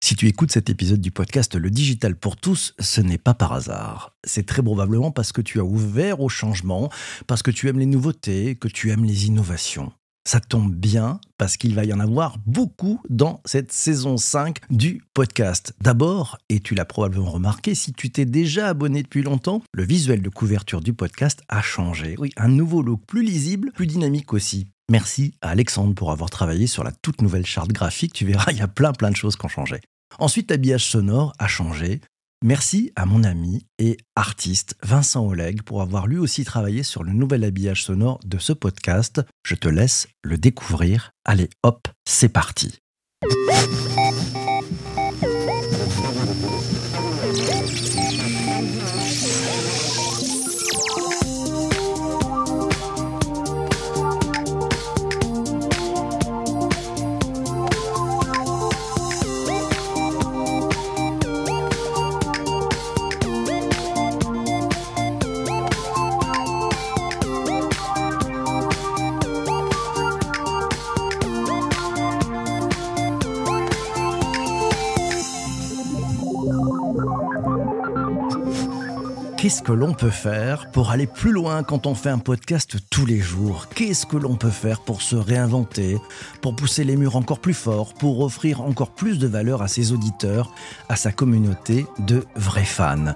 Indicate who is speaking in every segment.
Speaker 1: Si tu écoutes cet épisode du podcast Le Digital pour tous, ce n'est pas par hasard. C'est très probablement parce que tu as ouvert au changement, parce que tu aimes les nouveautés, que tu aimes les innovations. Ça tombe bien parce qu'il va y en avoir beaucoup dans cette saison 5 du podcast. D'abord, et tu l'as probablement remarqué, si tu t'es déjà abonné depuis longtemps, le visuel de couverture du podcast a changé. Oui, un nouveau look plus lisible, plus dynamique aussi. Merci à Alexandre pour avoir travaillé sur la toute nouvelle charte graphique. Tu verras, il y a plein plein de choses qui ont changé. Ensuite, l'habillage sonore a changé. Merci à mon ami et artiste Vincent Oleg pour avoir lui aussi travaillé sur le nouvel habillage sonore de ce podcast. Je te laisse le découvrir. Allez, hop, c'est parti. Qu'est-ce que l'on peut faire pour aller plus loin quand on fait un podcast tous les jours? Qu'est-ce que l'on peut faire pour se réinventer, pour pousser les murs encore plus fort, pour offrir encore plus de valeur à ses auditeurs, à sa communauté de vrais fans?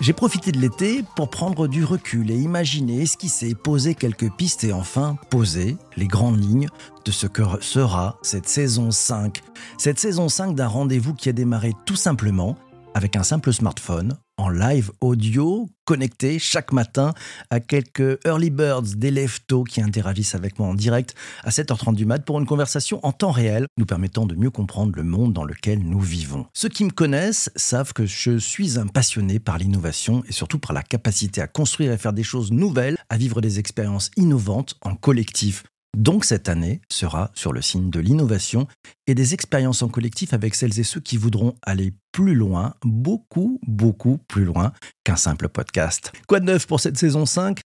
Speaker 1: J'ai profité de l'été pour prendre du recul et imaginer, esquisser, poser quelques pistes et enfin poser les grandes lignes de ce que sera cette saison 5. Cette saison 5 d'un rendez-vous qui a démarré tout simplement avec un simple smartphone en live audio, connecté chaque matin à quelques early birds des leftos qui interagissent avec moi en direct à 7h30 du mat pour une conversation en temps réel, nous permettant de mieux comprendre le monde dans lequel nous vivons. Ceux qui me connaissent savent que je suis un passionné par l'innovation et surtout par la capacité à construire et faire des choses nouvelles, à vivre des expériences innovantes en collectif. Donc cette année sera sur le signe de l'innovation et des expériences en collectif avec celles et ceux qui voudront aller plus loin, beaucoup, beaucoup plus loin qu'un simple podcast. Quoi de neuf pour cette saison 5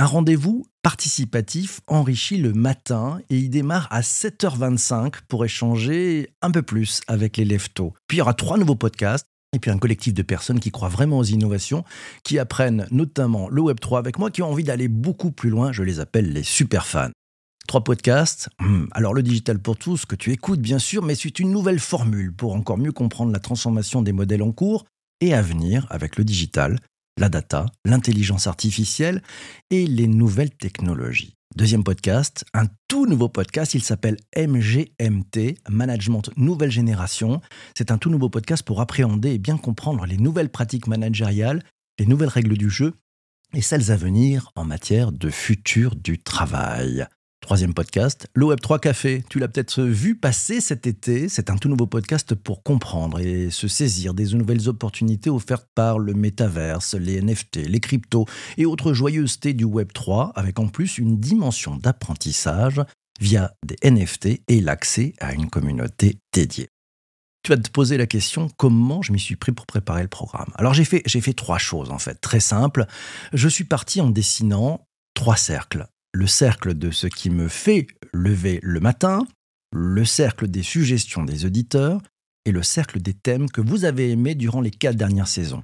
Speaker 1: un rendez-vous participatif enrichi le matin et il démarre à 7h25 pour échanger un peu plus avec les leftos. Puis il y aura trois nouveaux podcasts et puis un collectif de personnes qui croient vraiment aux innovations, qui apprennent notamment le Web3 avec moi, qui ont envie d'aller beaucoup plus loin. Je les appelle les super fans. Trois podcasts. Hmm, alors le digital pour tous que tu écoutes bien sûr, mais c'est une nouvelle formule pour encore mieux comprendre la transformation des modèles en cours et à venir avec le digital, la data, l'intelligence artificielle et les nouvelles technologies. Deuxième podcast, un tout nouveau podcast, il s'appelle MGMT, Management Nouvelle Génération. C'est un tout nouveau podcast pour appréhender et bien comprendre les nouvelles pratiques managériales, les nouvelles règles du jeu et celles à venir en matière de futur du travail. Troisième podcast, le Web3 Café. Tu l'as peut-être vu passer cet été. C'est un tout nouveau podcast pour comprendre et se saisir des nouvelles opportunités offertes par le métaverse, les NFT, les cryptos et autres joyeusetés du Web3, avec en plus une dimension d'apprentissage via des NFT et l'accès à une communauté dédiée. Tu vas te poser la question comment je m'y suis pris pour préparer le programme? Alors j'ai fait, j'ai fait trois choses en fait, très simples. Je suis parti en dessinant trois cercles le cercle de ce qui me fait lever le matin, le cercle des suggestions des auditeurs et le cercle des thèmes que vous avez aimés durant les quatre dernières saisons.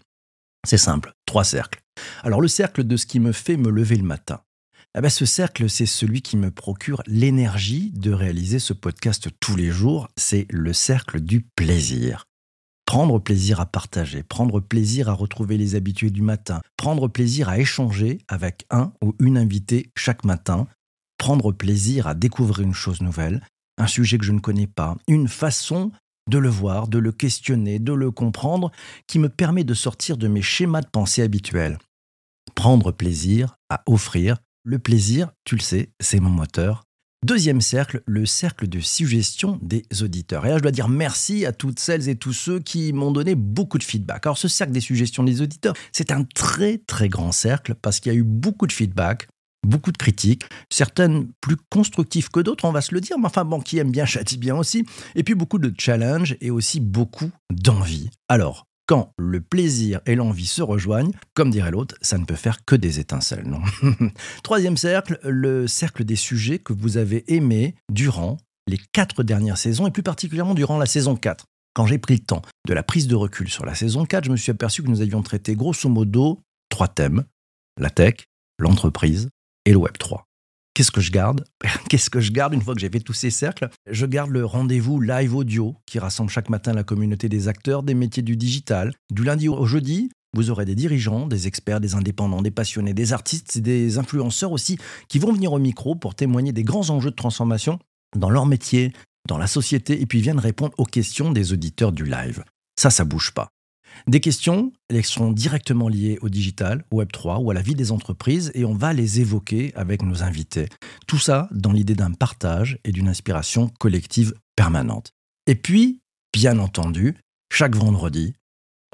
Speaker 1: C'est simple, trois cercles. Alors le cercle de ce qui me fait me lever le matin. Eh ben, ce cercle, c'est celui qui me procure l'énergie de réaliser ce podcast tous les jours. C'est le cercle du plaisir prendre plaisir à partager, prendre plaisir à retrouver les habitués du matin, prendre plaisir à échanger avec un ou une invitée chaque matin, prendre plaisir à découvrir une chose nouvelle, un sujet que je ne connais pas, une façon de le voir, de le questionner, de le comprendre, qui me permet de sortir de mes schémas de pensée habituels. Prendre plaisir à offrir. Le plaisir, tu le sais, c'est mon moteur, Deuxième cercle, le cercle de suggestion des auditeurs. Et là, je dois dire merci à toutes celles et tous ceux qui m'ont donné beaucoup de feedback. Alors, ce cercle des suggestions des auditeurs, c'est un très très grand cercle parce qu'il y a eu beaucoup de feedback, beaucoup de critiques, certaines plus constructives que d'autres, on va se le dire, mais enfin bon, qui aime bien châtie bien aussi, et puis beaucoup de challenges et aussi beaucoup d'envie. Alors, quand le plaisir et l'envie se rejoignent, comme dirait l'autre, ça ne peut faire que des étincelles, non Troisième cercle, le cercle des sujets que vous avez aimés durant les quatre dernières saisons et plus particulièrement durant la saison 4. Quand j'ai pris le temps de la prise de recul sur la saison 4, je me suis aperçu que nous avions traité grosso modo trois thèmes, la tech, l'entreprise et le Web 3. Qu'est-ce que je garde Qu'est-ce que je garde une fois que j'ai fait tous ces cercles? Je garde le rendez-vous live audio qui rassemble chaque matin la communauté des acteurs des métiers du digital. Du lundi au jeudi, vous aurez des dirigeants, des experts, des indépendants, des passionnés, des artistes, des influenceurs aussi qui vont venir au micro pour témoigner des grands enjeux de transformation dans leur métier, dans la société et puis viennent répondre aux questions des auditeurs du live. Ça, ça bouge pas. Des questions, elles sont directement liées au digital, au Web3 ou à la vie des entreprises et on va les évoquer avec nos invités. Tout ça dans l'idée d'un partage et d'une inspiration collective permanente. Et puis, bien entendu, chaque vendredi,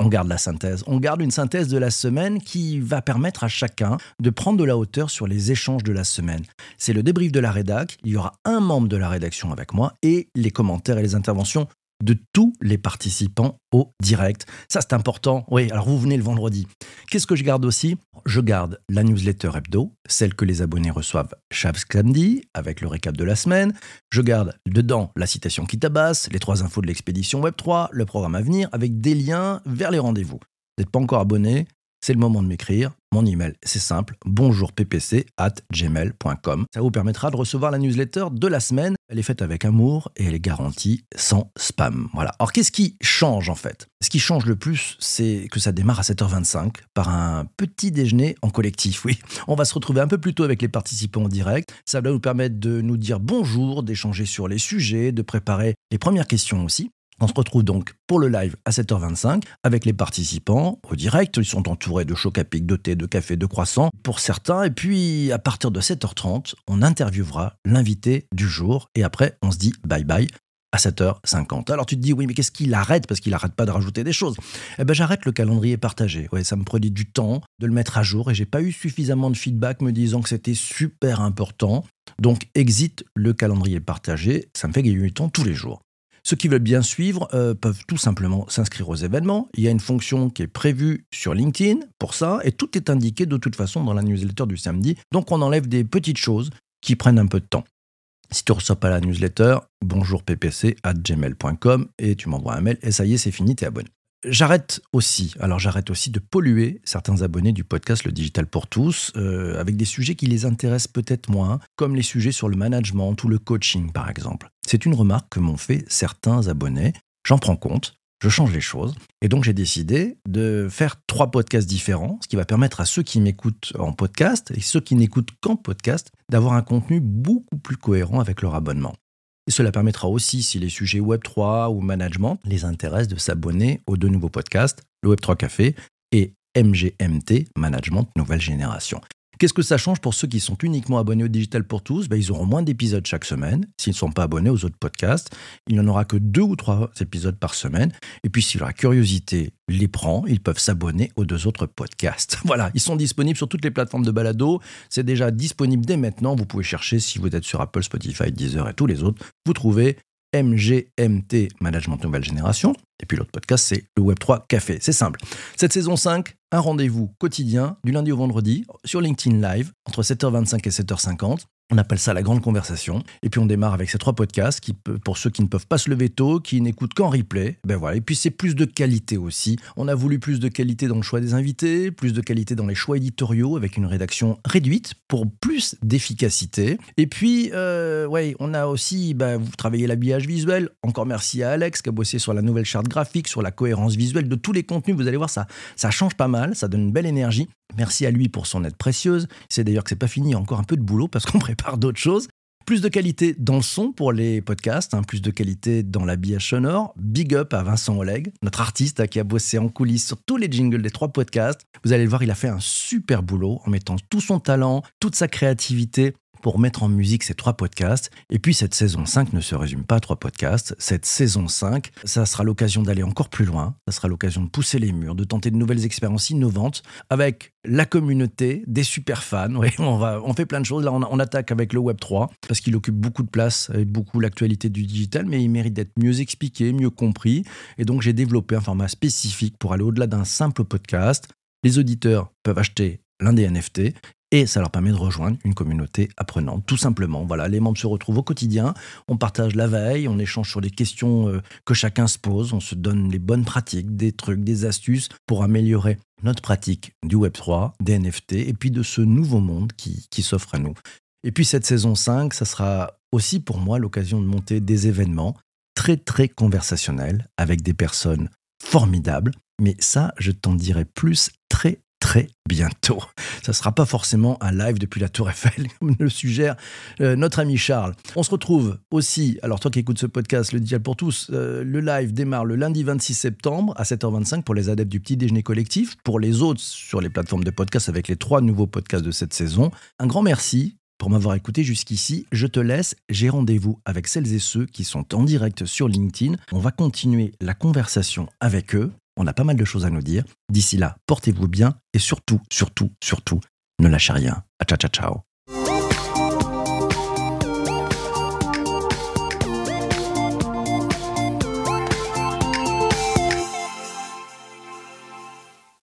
Speaker 1: on garde la synthèse. On garde une synthèse de la semaine qui va permettre à chacun de prendre de la hauteur sur les échanges de la semaine. C'est le débrief de la rédac. Il y aura un membre de la rédaction avec moi et les commentaires et les interventions de tous les participants au direct. Ça, c'est important. Oui, alors vous venez le vendredi. Qu'est-ce que je garde aussi? Je garde la newsletter hebdo, celle que les abonnés reçoivent chaque samedi, avec le récap de la semaine. Je garde dedans la citation qui tabasse, les trois infos de l'expédition Web3, le programme à venir, avec des liens vers les rendez-vous. Vous n'êtes pas encore abonné c'est le moment de m'écrire. Mon email, c'est simple, bonjourppc at gmail.com. Ça vous permettra de recevoir la newsletter de la semaine. Elle est faite avec amour et elle est garantie sans spam. Voilà. Alors qu'est-ce qui change en fait? Ce qui change le plus, c'est que ça démarre à 7h25 par un petit déjeuner en collectif. Oui, on va se retrouver un peu plus tôt avec les participants en direct. Ça va nous permettre de nous dire bonjour, d'échanger sur les sujets, de préparer les premières questions aussi. On se retrouve donc pour le live à 7h25 avec les participants au direct. Ils sont entourés de choc à pic, de thé, de café, de croissants pour certains. Et puis à partir de 7h30, on interviewera l'invité du jour. Et après, on se dit bye bye à 7h50. Alors tu te dis, oui, mais qu'est-ce qu'il arrête? Parce qu'il arrête pas de rajouter des choses. Eh ben j'arrête le calendrier partagé. Ouais, ça me prenait du temps de le mettre à jour et j'ai pas eu suffisamment de feedback me disant que c'était super important. Donc exit le calendrier partagé. Ça me fait gagner du temps tous les jours. Ceux qui veulent bien suivre euh, peuvent tout simplement s'inscrire aux événements. Il y a une fonction qui est prévue sur LinkedIn pour ça, et tout est indiqué de toute façon dans la newsletter du samedi. Donc on enlève des petites choses qui prennent un peu de temps. Si tu ne reçois pas la newsletter, bonjour ppc at gmail.com et tu m'envoies un mail et ça y est, c'est fini, es abonné. J'arrête aussi, alors j'arrête aussi de polluer certains abonnés du podcast Le Digital pour tous euh, avec des sujets qui les intéressent peut-être moins, comme les sujets sur le management ou le coaching par exemple. C'est une remarque que m'ont fait certains abonnés. J'en prends compte, je change les choses. Et donc j'ai décidé de faire trois podcasts différents, ce qui va permettre à ceux qui m'écoutent en podcast et ceux qui n'écoutent qu'en podcast d'avoir un contenu beaucoup plus cohérent avec leur abonnement. Cela permettra aussi, si les sujets Web3 ou management les intéressent, de s'abonner aux deux nouveaux podcasts, le Web3 Café et MGMT, Management Nouvelle Génération. Qu'est-ce que ça change pour ceux qui sont uniquement abonnés au Digital pour tous? Ben, Ils auront moins d'épisodes chaque semaine. S'ils ne sont pas abonnés aux autres podcasts, il n'y en aura que deux ou trois épisodes par semaine. Et puis, si leur curiosité les prend, ils peuvent s'abonner aux deux autres podcasts. Voilà, ils sont disponibles sur toutes les plateformes de balado. C'est déjà disponible dès maintenant. Vous pouvez chercher si vous êtes sur Apple, Spotify, Deezer et tous les autres. Vous trouvez MGMT Management Nouvelle Génération. Et puis l'autre podcast, c'est le Web3 Café. C'est simple. Cette saison 5, un rendez-vous quotidien du lundi au vendredi sur LinkedIn Live entre 7h25 et 7h50. On appelle ça la grande conversation. Et puis on démarre avec ces trois podcasts qui, pour ceux qui ne peuvent pas se lever tôt, qui n'écoutent qu'en replay. Ben voilà. Et puis c'est plus de qualité aussi. On a voulu plus de qualité dans le choix des invités, plus de qualité dans les choix éditoriaux avec une rédaction réduite pour plus d'efficacité. Et puis, euh, ouais, on a aussi, ben, vous travaillez l'habillage visuel. Encore merci à Alex qui a bossé sur la nouvelle charte graphique, sur la cohérence visuelle de tous les contenus. Vous allez voir, ça, ça change pas mal, ça donne une belle énergie. Merci à lui pour son aide précieuse. C'est d'ailleurs que c'est pas fini, encore un peu de boulot parce qu'on prépare d'autres choses. Plus de qualité dans le son pour les podcasts, hein, plus de qualité dans l'habillage sonore. Big up à Vincent Oleg, notre artiste qui a bossé en coulisses sur tous les jingles des trois podcasts. Vous allez le voir, il a fait un super boulot en mettant tout son talent, toute sa créativité pour mettre en musique ces trois podcasts. Et puis cette saison 5 ne se résume pas à trois podcasts. Cette saison 5, ça sera l'occasion d'aller encore plus loin. Ça sera l'occasion de pousser les murs, de tenter de nouvelles expériences innovantes avec la communauté, des super fans. On, va, on fait plein de choses. Là, on, attaque avec le Web3 parce qu'il occupe beaucoup de place et beaucoup l'actualité du digital, mais il mérite d'être mieux expliqué, mieux compris. Et donc, j'ai développé un format spécifique pour aller au-delà d'un simple podcast. Les auditeurs peuvent acheter l'un des NFT et ça leur permet de rejoindre une communauté apprenante, tout simplement. Voilà, les membres se retrouvent au quotidien, on partage la veille, on échange sur les questions euh, que chacun se pose, on se donne les bonnes pratiques, des trucs, des astuces pour améliorer notre pratique du Web3, des NFT et puis de ce nouveau monde qui, s'offre à nous. Et puis cette saison 5, ça sera aussi pour moi l'occasion de monter des événements très très conversationnels avec des personnes formidables. Mais ça, je t'en dirai plus très très bientôt. Ça ne sera pas forcément un live depuis la Tour Eiffel, comme le suggère euh, notre ami Charles. On se retrouve aussi, alors toi qui écoutes ce podcast, le Digital pour tous, euh, le live démarre le lundi 26 septembre à 7h25 pour les adeptes du petit déjeuner collectif, pour les autres sur les plateformes de podcast avec les trois nouveaux podcasts de cette saison. Un grand merci pour m'avoir écouté jusqu'ici. Je te laisse, j'ai rendez-vous avec celles et ceux qui sont en direct sur LinkedIn. On va continuer la conversation avec eux. On a pas mal de choses à nous dire. D'ici là, portez-vous bien et surtout, surtout, surtout, ne lâchez rien. Ciao, ciao, ciao.